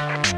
Bye.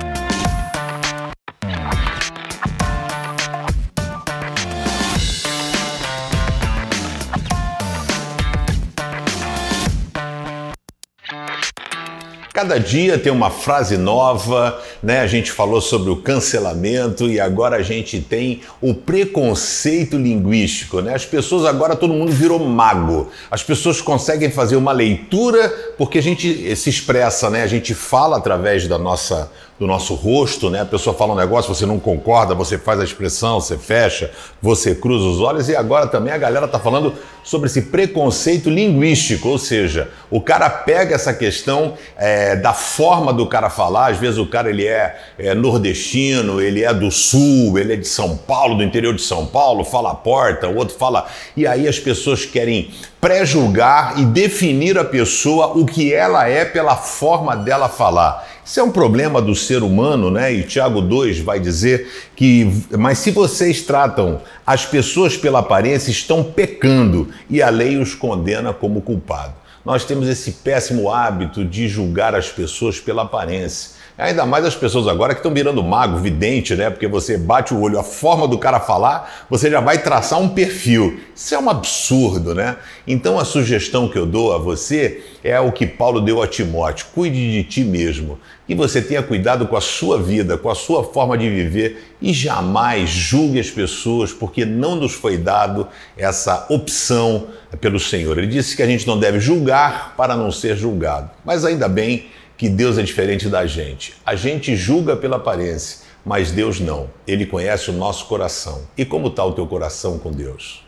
Cada dia tem uma frase nova, né? A gente falou sobre o cancelamento e agora a gente tem o preconceito linguístico, né? As pessoas agora todo mundo virou mago. As pessoas conseguem fazer uma leitura porque a gente se expressa, né? A gente fala através da nossa do nosso rosto, né? A pessoa fala um negócio, você não concorda, você faz a expressão, você fecha, você cruza os olhos e agora também a galera tá falando sobre esse preconceito linguístico, ou seja, o cara pega essa questão é, da forma do cara falar, às vezes o cara ele é, é, nordestino, ele é do sul, ele é de São Paulo, do interior de São Paulo, fala a porta, o outro fala, e aí as pessoas querem pré-julgar e definir a pessoa o que ela é pela forma dela falar. Isso é um problema do ser humano, né? E Tiago 2 vai dizer que, mas se vocês tratam as pessoas pela aparência, estão pecando e a lei os condena como culpado. Nós temos esse péssimo hábito de julgar as pessoas pela aparência. Ainda mais as pessoas agora que estão virando mago, vidente, né? Porque você bate o olho, a forma do cara falar, você já vai traçar um perfil. Isso é um absurdo, né? Então a sugestão que eu dou a você é o que Paulo deu a Timóteo: cuide de ti mesmo. Que você tenha cuidado com a sua vida, com a sua forma de viver e jamais julgue as pessoas, porque não nos foi dado essa opção pelo Senhor. Ele disse que a gente não deve julgar para não ser julgado. Mas ainda bem que Deus é diferente da gente. A gente julga pela aparência, mas Deus não. Ele conhece o nosso coração. E como está o teu coração com Deus?